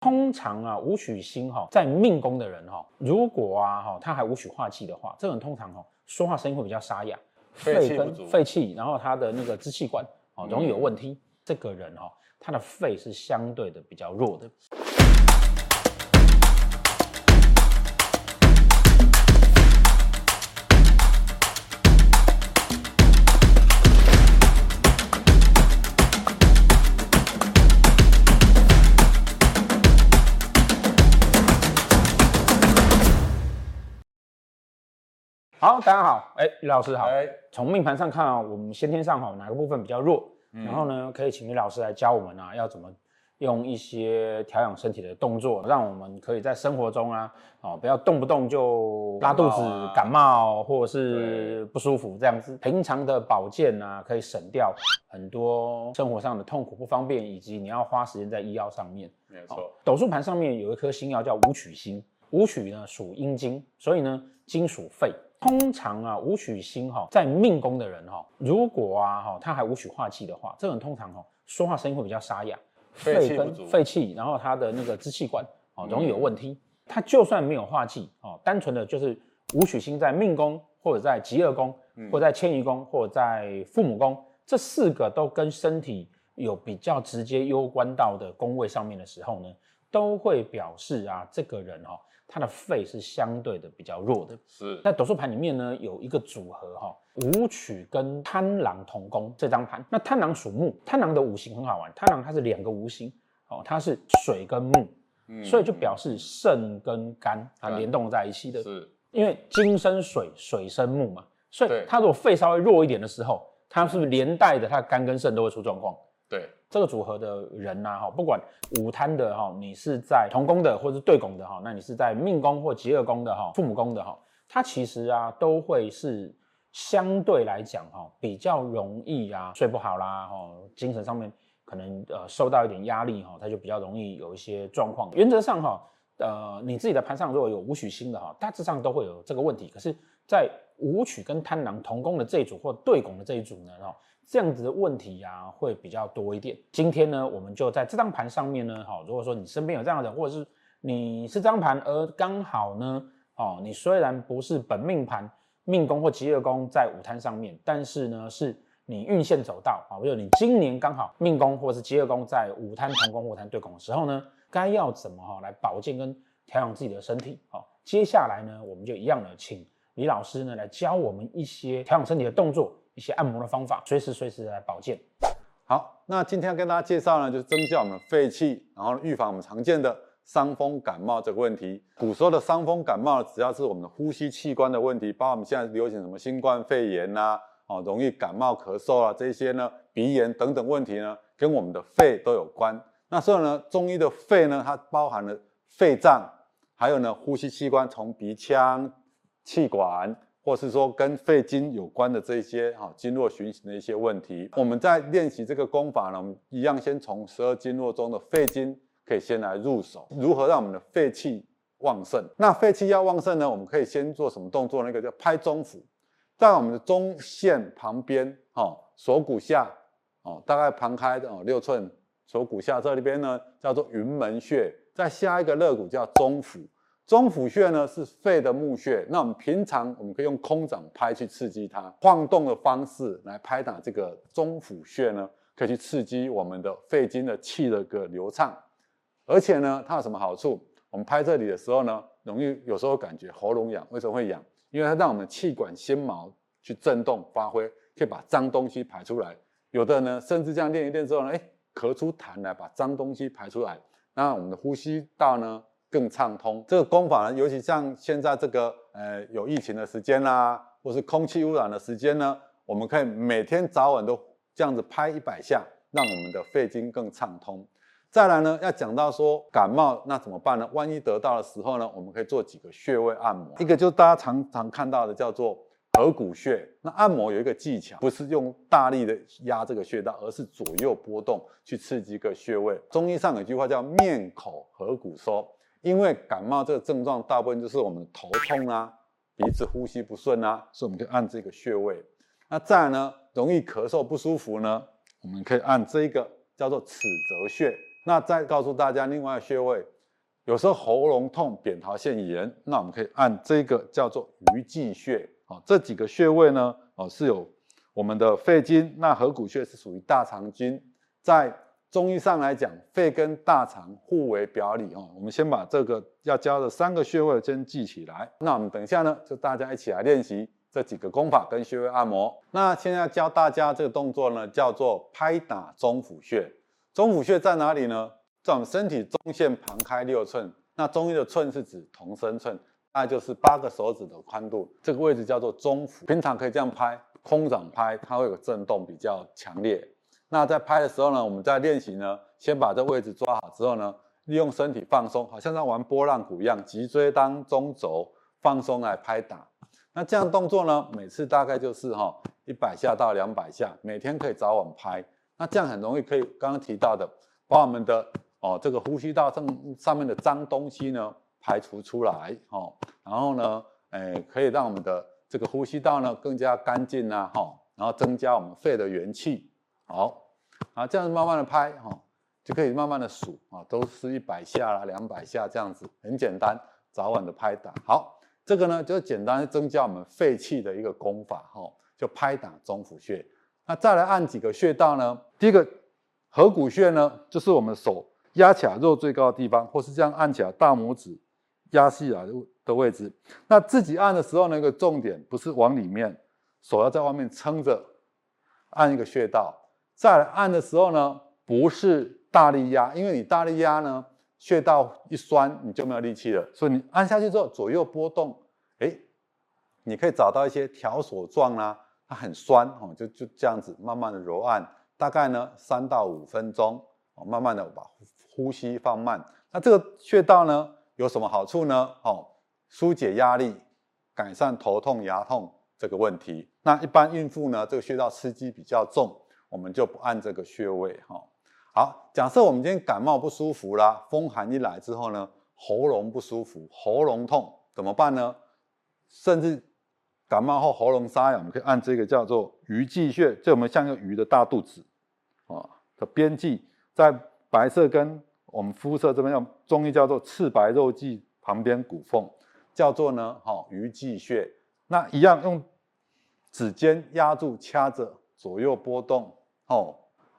通常啊，武曲星哈在命宫的人哈，如果啊哈他还武曲化气的话，这个人通常哈说话声音会比较沙哑，肺跟肺气，然后他的那个支气管哦容易有问题。嗯、这个人哈，他的肺是相对的比较弱的。好，大家好，哎，于老师好。哎，从命盘上看啊，我们先天上哈哪个部分比较弱？嗯、然后呢，可以请于老师来教我们啊，要怎么用一些调养身体的动作，让我们可以在生活中啊，哦，不要动不动就拉肚子、感冒或者是不舒服这样子。平常的保健啊，可以省掉很多生活上的痛苦不方便，以及你要花时间在医药上面。没错。斗数盘上面有一颗星曜叫武曲星，武曲呢属阴金，所以呢金属肺。通常啊，武曲星哈在命宫的人哈，如果啊哈他还武曲化忌的话，这个人通常哈说话声音会比较沙哑，肺跟肺气，然后他的那个支气管哦容易有问题。他就算没有化忌哦，单纯的就是武曲星在命宫或者在疾厄宫，或者在迁移宫或者在父母宫，这四个都跟身体有比较直接攸关到的宫位上面的时候呢，都会表示啊这个人哈。他的肺是相对的比较弱的，是那斗数盘里面呢，有一个组合哈，武曲跟贪狼同宫这张盘。那贪狼属木，贪狼的五行很好玩，贪狼它是两个无形哦，它是水跟木，嗯，所以就表示肾跟肝它联动在一起的，是，因为金生水，水生木嘛，所以它如果肺稍微弱一点的时候，它是不是连带的，它肝跟肾都会出状况？对。这个组合的人呐，哈，不管午贪的哈，你是在同宫的，或者是对拱的哈，那你是在命宫或疾厄宫的哈，父母宫的哈，他其实啊，都会是相对来讲哈，比较容易啊，睡不好啦，哈，精神上面可能呃受到一点压力哈，他就比较容易有一些状况。原则上哈，呃，你自己的盘上如果有武曲星的哈，大致上都会有这个问题。可是，在武曲跟贪狼同宫的这一组或对拱的这一组呢，哈。这样子的问题呀、啊，会比较多一点。今天呢，我们就在这张盘上面呢，好，如果说你身边有这样的人，或者是你是这张盘，而刚好呢，哦，你虽然不是本命盘命宫或疾厄宫在武贪上面，但是呢，是你运线走到啊，比如你今年刚好命宫或是疾厄宫在武贪同宫或武贪对宫的时候呢，该要怎么哈来保健跟调养自己的身体？好，接下来呢，我们就一样的请李老师呢来教我们一些调养身体的动作。一些按摩的方法，随时随时来保健。好，那今天要跟大家介绍呢，就是增加我们的肺气，然后预防我们常见的伤风感冒这个问题。古时候的伤风感冒，只要是我们的呼吸器官的问题，包括我们现在流行什么新冠肺炎呐、啊，哦，容易感冒咳嗽啊，这些呢，鼻炎等等问题呢，跟我们的肺都有关。那所以呢，中医的肺呢，它包含了肺脏，还有呢，呼吸器官，从鼻腔、气管。或是说跟肺经有关的这些哈经络循行的一些问题，我们在练习这个功法呢，我们一样先从十二经络中的肺经可以先来入手，如何让我们的肺气旺盛？那肺气要旺盛呢，我们可以先做什么动作？那个叫拍中府，在我们的中线旁边，哈锁骨下，哦大概旁开的哦六寸锁骨下这里边呢叫做云门穴，在下一个肋骨叫中府。中府穴呢是肺的募穴，那我们平常我们可以用空掌拍去刺激它，晃动的方式来拍打这个中府穴呢，可以去刺激我们的肺经的气的个流畅，而且呢，它有什么好处？我们拍这里的时候呢，容易有时候感觉喉咙痒，为什么会痒？因为它让我们气管纤毛去震动发挥，可以把脏东西排出来。有的呢，甚至这样练一练之后呢，哎，咳出痰来，把脏东西排出来，那我们的呼吸道呢？更畅通，这个功法呢，尤其像现在这个呃有疫情的时间啦、或是空气污染的时间呢，我们可以每天早晚都这样子拍一百下，让我们的肺经更畅通。再来呢，要讲到说感冒那怎么办呢？万一得到的时候呢，我们可以做几个穴位按摩，一个就是大家常常看到的叫做合谷穴。那按摩有一个技巧，不是用大力的压这个穴道，而是左右波动去刺激一个穴位。中医上有句话叫面口合谷收。因为感冒这个症状，大部分就是我们头痛啊，鼻子呼吸不顺啊，所以我们可以按这个穴位。那再呢，容易咳嗽不舒服呢，我们可以按这个叫做尺泽穴。那再告诉大家另外一个穴位，有时候喉咙痛、扁桃腺炎，那我们可以按这个叫做鱼际穴。哦，这几个穴位呢，哦是有我们的肺经，那合谷穴是属于大肠经，在中医上来讲，肺跟大肠互为表里哦。我们先把这个要教的三个穴位先记起来。那我们等一下呢，就大家一起来练习这几个功法跟穴位按摩。那现在教大家这个动作呢，叫做拍打中府穴。中府穴在哪里呢？在我们身体中线旁开六寸。那中医的寸是指同身寸，那就是八个手指的宽度。这个位置叫做中府。平常可以这样拍，空掌拍，它会有震动比较强烈。那在拍的时候呢，我们在练习呢，先把这位置抓好之后呢，利用身体放松，好像在玩拨浪鼓一样，脊椎当中轴放松来拍打。那这样动作呢，每次大概就是哈一百下到两百下，每天可以早晚拍。那这样很容易可以刚刚提到的，把我们的哦这个呼吸道上上面的脏东西呢排除出来哦，然后呢，诶可以让我们的这个呼吸道呢更加干净呐哈，然后增加我们肺的元气。好，啊，这样子慢慢的拍哈，就可以慢慢的数啊，都是一百下啦，两百下这样子，很简单，早晚的拍打。好，这个呢就是简单增加我们肺气的一个功法哈，就拍打中府穴。那再来按几个穴道呢？第一个合谷穴呢，就是我们手压起来肉最高的地方，或是这样按起来，大拇指压下来的位置。那自己按的时候呢，一个重点不是往里面，手要在外面撑着按一个穴道。再来按的时候呢，不是大力压，因为你大力压呢，穴道一酸你就没有力气了。所以你按下去之后，左右波动，哎，你可以找到一些条索状啦，它很酸哦，就就这样子慢慢的揉按，大概呢三到五分钟，哦，慢慢的把呼吸放慢。那这个穴道呢有什么好处呢？哦，疏解压力，改善头痛、牙痛这个问题。那一般孕妇呢，这个穴道刺激比较重。我们就不按这个穴位哈。好，假设我们今天感冒不舒服啦，风寒一来之后呢，喉咙不舒服，喉咙痛怎么办呢？甚至感冒后喉咙沙哑，我们可以按这个叫做鱼际穴，这我们像一个鱼的大肚子啊的边际，在白色跟我们肤色这边用中医叫做赤白肉际旁边骨缝，叫做呢哈鱼际穴。那一样用指尖压住掐着，左右波动。哦，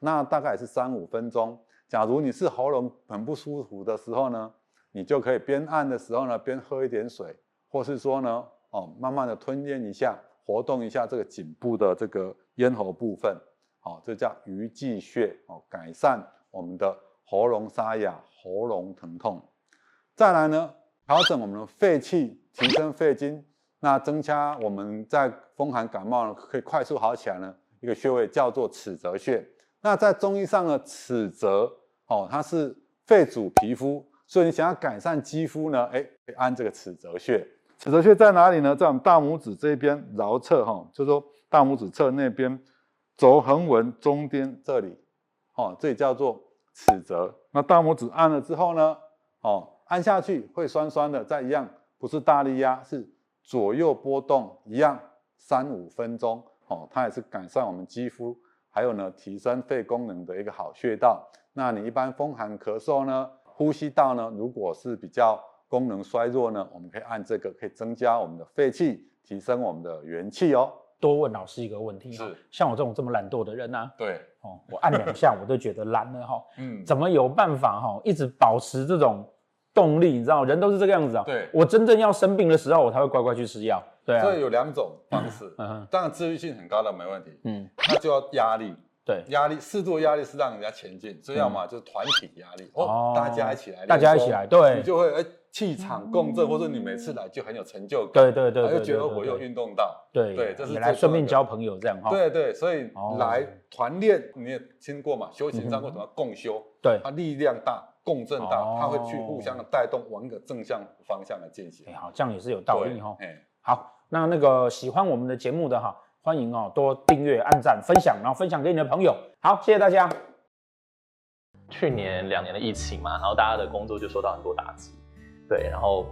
那大概是三五分钟。假如你是喉咙很不舒服的时候呢，你就可以边按的时候呢，边喝一点水，或是说呢，哦，慢慢的吞咽一下，活动一下这个颈部的这个咽喉部分，哦，这叫鱼际穴，哦，改善我们的喉咙沙哑、喉咙疼痛。再来呢，调整我们的肺气，提升肺经，那增加我们在风寒感冒，可以快速好起来呢。一个穴位叫做尺泽穴，那在中医上呢，尺泽哦，它是肺主皮肤，所以你想要改善肌肤呢，哎，可以按这个尺泽穴。尺泽穴在哪里呢？在我们大拇指这边桡侧哈，就是说大拇指侧那边轴横纹中间这里，哦，这里叫做尺泽。那大拇指按了之后呢，哦，按下去会酸酸的，再一样不是大力压，是左右波动一样，三五分钟。哦，它也是改善我们肌肤，还有呢，提升肺功能的一个好穴道。那你一般风寒咳嗽呢，呼吸道呢，如果是比较功能衰弱呢，我们可以按这个，可以增加我们的肺气，提升我们的元气哦。多问老师一个问题，是像我这种这么懒惰的人呢、啊？对，哦，我按两下我都觉得懒了哈。嗯，怎么有办法哈，一直保持这种动力？你知道，人都是这个样子啊。对，我真正要生病的时候，我才会乖乖去吃药。对啊，所以有两种方式，嗯，当然自律性很高的没问题，嗯，那就要压力，对，压力适度的压力是让人家前进，这样嘛就是团体压力，哦，大家一起来，大家一起来，对，你就会哎气场共振，或者你每次来就很有成就感，对对对，又觉得我又运动到，对对，这是来顺便交朋友这样哈，对对，所以来团练你也听过嘛，修行上为什么要共修？对，它力量大，共振大，它会去互相的带动，往一个正向方向来进行，好，这样也是有道理哈，哎，好。那那个喜欢我们的节目的哈，欢迎哦，多订阅、按赞、分享，然后分享给你的朋友。好，谢谢大家。去年两年的疫情嘛，然后大家的工作就受到很多打击，对，然后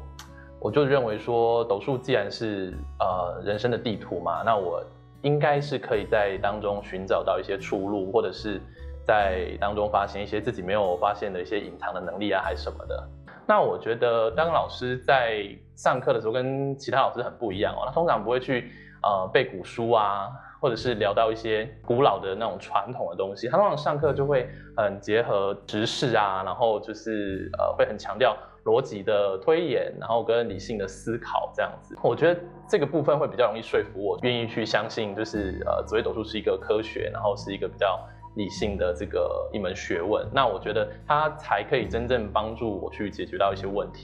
我就认为说，斗数既然是呃人生的地图嘛，那我应该是可以在当中寻找到一些出路，或者是在当中发现一些自己没有发现的一些隐藏的能力啊，还是什么的。那我觉得当老师在上课的时候跟其他老师很不一样哦，他通常不会去呃背古书啊，或者是聊到一些古老的那种传统的东西，他通常上课就会很结合时事啊，然后就是呃会很强调逻辑的推演，然后跟理性的思考这样子。我觉得这个部分会比较容易说服我，愿意去相信就是呃紫微斗数是一个科学，然后是一个比较。理性的这个一门学问，那我觉得它才可以真正帮助我去解决到一些问题。